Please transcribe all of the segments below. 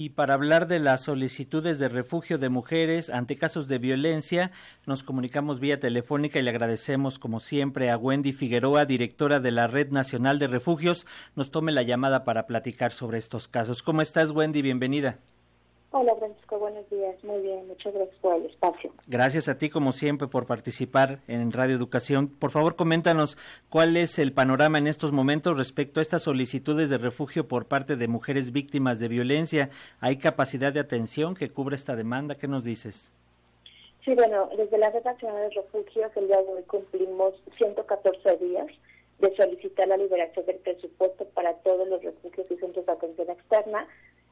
Y para hablar de las solicitudes de refugio de mujeres ante casos de violencia, nos comunicamos vía telefónica y le agradecemos como siempre a Wendy Figueroa, directora de la Red Nacional de Refugios, nos tome la llamada para platicar sobre estos casos. ¿Cómo estás, Wendy? Bienvenida. Hola Francisco, buenos días. Muy bien, muchas gracias por el espacio. Gracias a ti, como siempre, por participar en Radio Educación. Por favor, coméntanos cuál es el panorama en estos momentos respecto a estas solicitudes de refugio por parte de mujeres víctimas de violencia. ¿Hay capacidad de atención que cubra esta demanda? ¿Qué nos dices? Sí, bueno, desde la Red Nacional de Refugios, el día de hoy cumplimos 114 días de solicitar la liberación del presupuesto para todos los refugios y centros de atención externa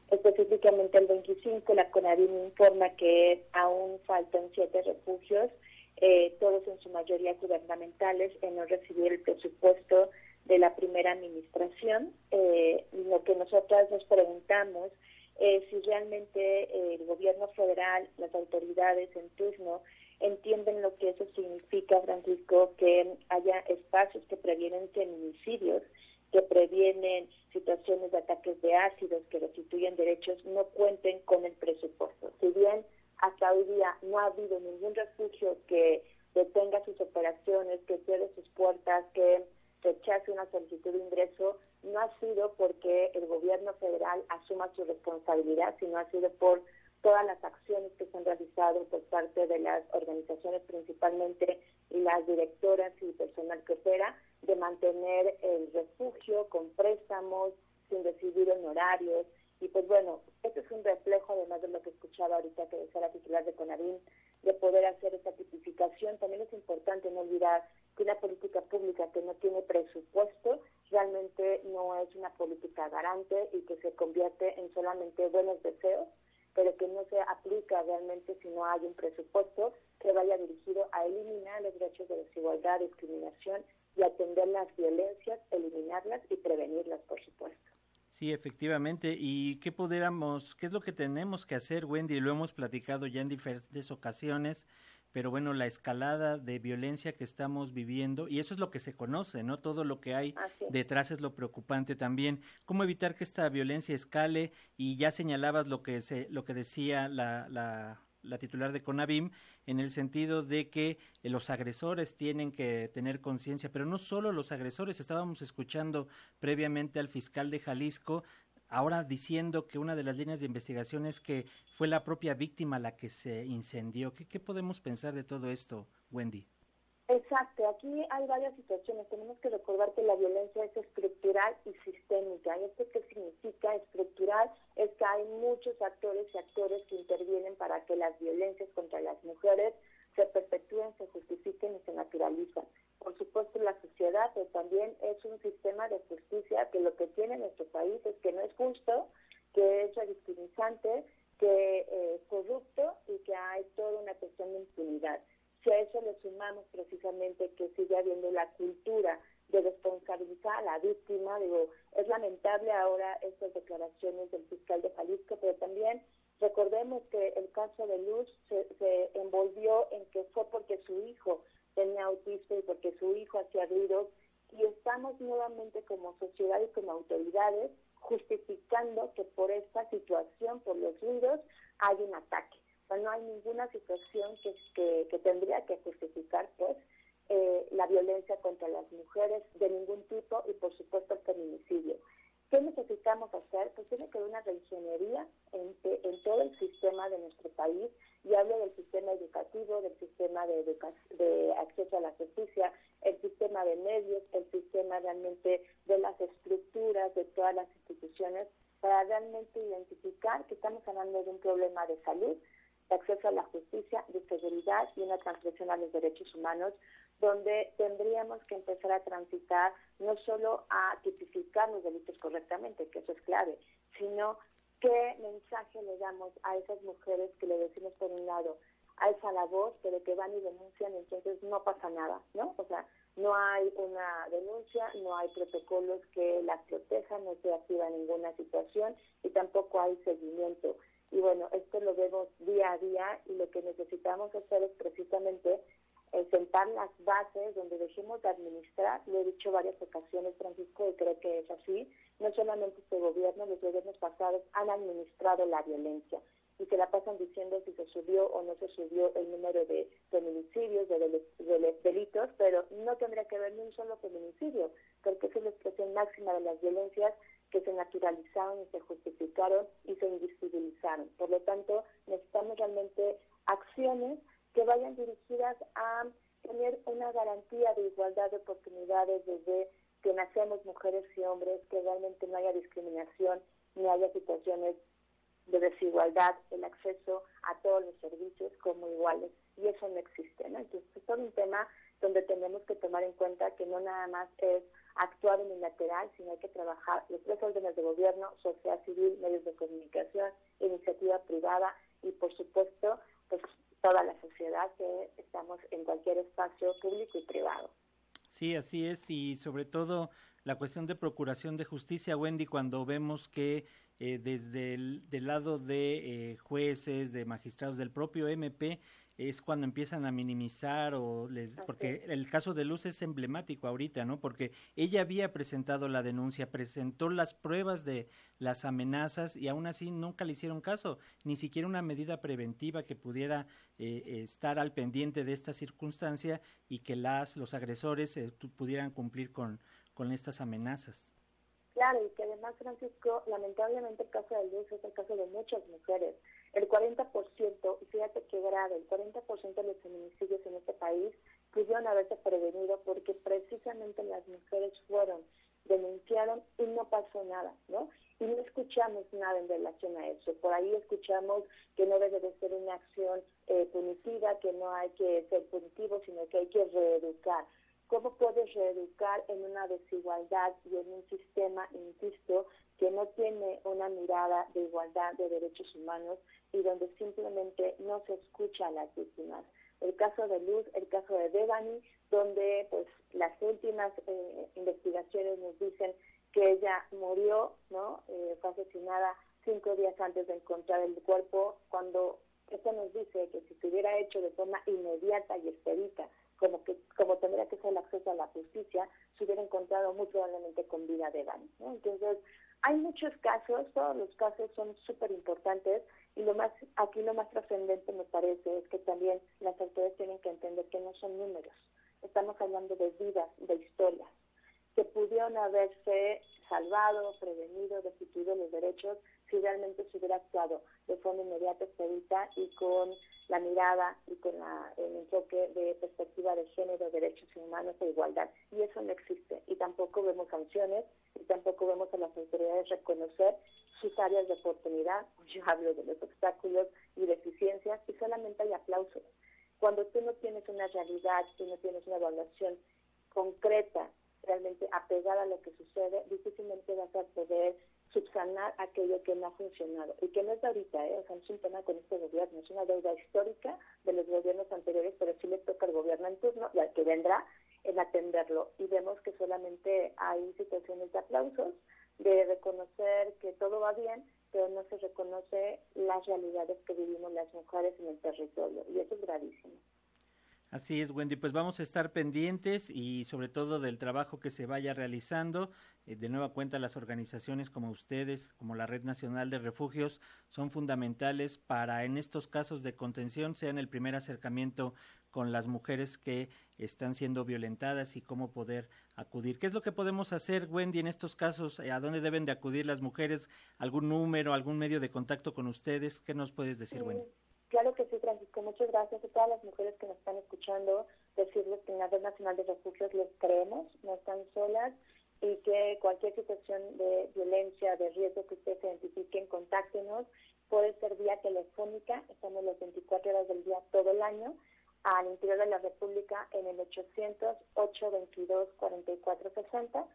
Específicamente el 25, la CONADIM informa que aún faltan siete refugios, eh, todos en su mayoría gubernamentales, en no recibir el presupuesto de la primera administración. Eh, lo que nosotras nos preguntamos es si realmente el gobierno federal, las autoridades en turno, entienden lo que eso significa, Francisco, que haya espacios que previenen feminicidios que previenen situaciones de ataques de ácidos, que restituyen derechos, no cuenten con el presupuesto. Si bien hasta hoy día no ha habido ningún refugio que detenga sus operaciones, que cierre sus puertas, que rechace una solicitud de ingreso, no ha sido porque el gobierno federal asuma su responsabilidad, sino ha sido por todas las acciones que se han realizado por parte de las organizaciones principalmente y las directoras y personal que opera de mantener el refugio con préstamos, sin recibir honorarios. Y pues bueno, este es un reflejo, además de lo que escuchaba ahorita que decía la titular de CONAVIN, de poder hacer esta tipificación. También es importante no olvidar que una política pública que no tiene presupuesto realmente no es una política garante y que se convierte en solamente buenos deseos, pero que no se aplica realmente si no hay un presupuesto que vaya dirigido a eliminar los derechos de desigualdad, discriminación y atender las violencias, eliminarlas y prevenirlas, por supuesto. Sí, efectivamente. ¿Y qué pudiéramos, qué es lo que tenemos que hacer, Wendy? Lo hemos platicado ya en diferentes ocasiones, pero bueno, la escalada de violencia que estamos viviendo, y eso es lo que se conoce, ¿no? Todo lo que hay detrás es lo preocupante también. ¿Cómo evitar que esta violencia escale? Y ya señalabas lo que, se, lo que decía la, la la titular de CONAVIM, en el sentido de que eh, los agresores tienen que tener conciencia, pero no solo los agresores, estábamos escuchando previamente al fiscal de Jalisco, ahora diciendo que una de las líneas de investigación es que fue la propia víctima la que se incendió. ¿Qué, qué podemos pensar de todo esto, Wendy? Exacto, aquí hay varias situaciones. Tenemos que recordar que la violencia es estructural y sistémica. ¿Y esto qué significa? Estructural es que hay muchos actores y actores que intervienen para que las violencias contra las mujeres se perpetúen, se justifiquen y se naturalicen. Por supuesto, la sociedad pero también es un sistema de justicia que lo que tiene nuestro país es que no es justo, que es revictimizante, que es corrupto y que hay toda una cuestión de impunidad. Si a eso le sumamos precisamente que sigue habiendo la cultura de responsabilizar a la víctima, digo, es lamentable ahora estas declaraciones del fiscal de Jalisco, pero también recordemos que el caso de Luz se, envolvió en que fue porque su hijo tenía autismo y porque su hijo hacía ruidos. Y estamos nuevamente como sociedad y como autoridades justificando que por esta situación, por los ruidos, hay un ataque no hay ninguna situación que, que, tendría que justificar pues eh, la violencia contra las mujeres de ningún tipo y por supuesto el feminicidio. ¿Qué necesitamos hacer? Pues tiene que haber una reingeniería en, en todo el sistema de nuestro país y hablo del sistema educativo, del sistema de, de acceso a la justicia, el sistema de medios, el sistema realmente de las estructuras de todas las instituciones para realmente identificar que estamos hablando de un problema de salud, de acceso a la justicia, de seguridad y una transgresión a los derechos humanos, donde tendríamos que empezar a transitar no solo a tipificar los delitos correctamente, que eso es clave, sino qué mensaje le damos a esas mujeres que le decimos por un lado, alza la voz, pero que van y denuncian, entonces no pasa nada, ¿no? O sea, no hay una denuncia, no hay protocolos que las protejan, no se activa ninguna situación y tampoco hay seguimiento. Y bueno, esto lo vemos día a día y lo que necesitamos hacer es precisamente sentar las bases donde dejemos de administrar, lo he dicho varias ocasiones, Francisco, y creo que es así, no solamente este gobierno, los gobiernos pasados han administrado la violencia y se la pasan diciendo si se subió o no se subió el número de feminicidios, de, delitos, pero no tendría que haber ni un solo feminicidio, porque es la expresión máxima de las violencias que se naturalizaron y se justificaron y se invisibilizaron. Por lo tanto, necesitamos realmente acciones que vayan dirigidas a tener una garantía de igualdad de oportunidades desde que nacemos mujeres y hombres, que realmente no haya discriminación ni haya situaciones de desigualdad, el acceso a todos los servicios como iguales. Y eso no existe. ¿no? Entonces, es todo un tema donde tenemos que tomar en cuenta que no nada más es actuar unilateral, sino hay que trabajar los tres órdenes de gobierno, sociedad civil, medios de comunicación, iniciativa privada y, por supuesto, pues toda la sociedad que estamos en cualquier espacio público y privado. Sí, así es, y sobre todo la cuestión de procuración de justicia, Wendy, cuando vemos que eh, desde el del lado de eh, jueces, de magistrados, del propio MP, es cuando empiezan a minimizar o les porque el caso de Luz es emblemático ahorita, ¿no? Porque ella había presentado la denuncia, presentó las pruebas de las amenazas y aún así nunca le hicieron caso, ni siquiera una medida preventiva que pudiera eh, estar al pendiente de esta circunstancia y que las los agresores eh, pudieran cumplir con con estas amenazas. Claro, y que además, Francisco, lamentablemente el caso de Luz es el caso de muchas mujeres. El 40%, y fíjate qué grave, el 40% de los feminicidios en este país pudieron haberse prevenido porque precisamente las mujeres fueron, denunciaron y no pasó nada, ¿no? Y no escuchamos nada en relación a eso. Por ahí escuchamos que no debe de ser una acción eh, punitiva, que no hay que ser punitivo, sino que hay que reeducar. ¿Cómo puedes reeducar en una desigualdad y en un sistema, insisto, que no tiene una mirada de igualdad de derechos humanos y donde simplemente no se escucha a las víctimas? El caso de Luz, el caso de Devani, donde pues las últimas eh, investigaciones nos dicen que ella murió, ¿no? Eh, fue asesinada cinco días antes de encontrar el cuerpo, cuando esto nos dice que si se hubiera hecho de forma inmediata y expedita como que como tendría que ser el acceso a la justicia, se hubiera encontrado muy probablemente con vida de Dani. Entonces, hay muchos casos, todos los casos son súper importantes y lo más aquí lo más trascendente me parece es que también las autoridades tienen que entender que no son números, estamos hablando de vidas, de historias que pudieron haberse salvado, prevenido, destituido los derechos si realmente se hubiera actuado de forma inmediata, expedita y con la mirada y con el enfoque de perspectiva de género, derechos humanos e igualdad. Y eso no existe. Y tampoco vemos sanciones y tampoco vemos a las autoridades reconocer sus áreas de oportunidad. Yo hablo de los obstáculos y deficiencias y solamente hay aplausos. Cuando tú no tienes una realidad, tú no tienes una evaluación concreta, realmente apegada a lo que sucede, difícilmente vas a poder subsanar aquello que no ha funcionado y que no es de ahorita, ¿eh? o sea, no es un tema con este gobierno, es una deuda histórica de los gobiernos anteriores, pero sí le toca al gobierno en turno y al que vendrá en atenderlo. Y vemos que solamente hay situaciones de aplausos, de reconocer que todo va bien, pero no se reconoce las realidades que vivimos las mujeres en el territorio y eso es gravísimo. Así es, Wendy. Pues vamos a estar pendientes y sobre todo del trabajo que se vaya realizando. Eh, de nueva cuenta, las organizaciones como ustedes, como la Red Nacional de Refugios, son fundamentales para en estos casos de contención sean el primer acercamiento con las mujeres que están siendo violentadas y cómo poder acudir. ¿Qué es lo que podemos hacer, Wendy, en estos casos? ¿A dónde deben de acudir las mujeres? ¿Algún número, algún medio de contacto con ustedes? ¿Qué nos puedes decir, Wendy? Claro que sí, Francisco. Muchas gracias a todas las mujeres que nos están escuchando. Decirles que en la Red Nacional de Refugios les creemos, no están solas y que cualquier situación de violencia, de riesgo que ustedes identifiquen, contáctenos. Puede ser vía telefónica, estamos las 24 horas del día todo el año, al interior de la República en el 800-822-4460,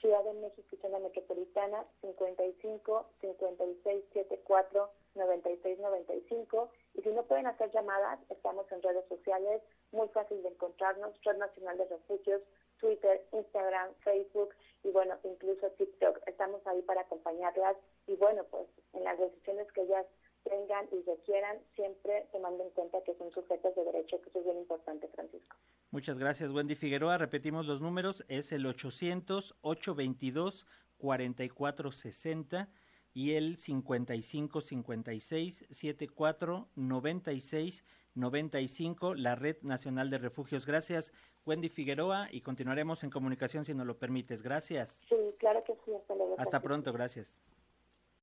Ciudad de México y zona metropolitana 55 56 74 96 95 y si no pueden hacer llamadas, estamos en redes sociales, muy fácil de encontrarnos, Red Nacional de Refugios, Twitter, Instagram, Facebook y bueno, incluso TikTok. Estamos ahí para acompañarlas y bueno, pues en las decisiones que ellas tengan y requieran, siempre tomando en cuenta que son sujetos de derecho, que eso es bien importante, Francisco. Muchas gracias, Wendy Figueroa. Repetimos los números, es el 800-822-4460 y el 55 56 74 96 95, la Red Nacional de Refugios. Gracias, Wendy Figueroa, y continuaremos en comunicación si nos lo permites. Gracias. Sí, claro que sí. Hasta, luego, Hasta pronto, gracias.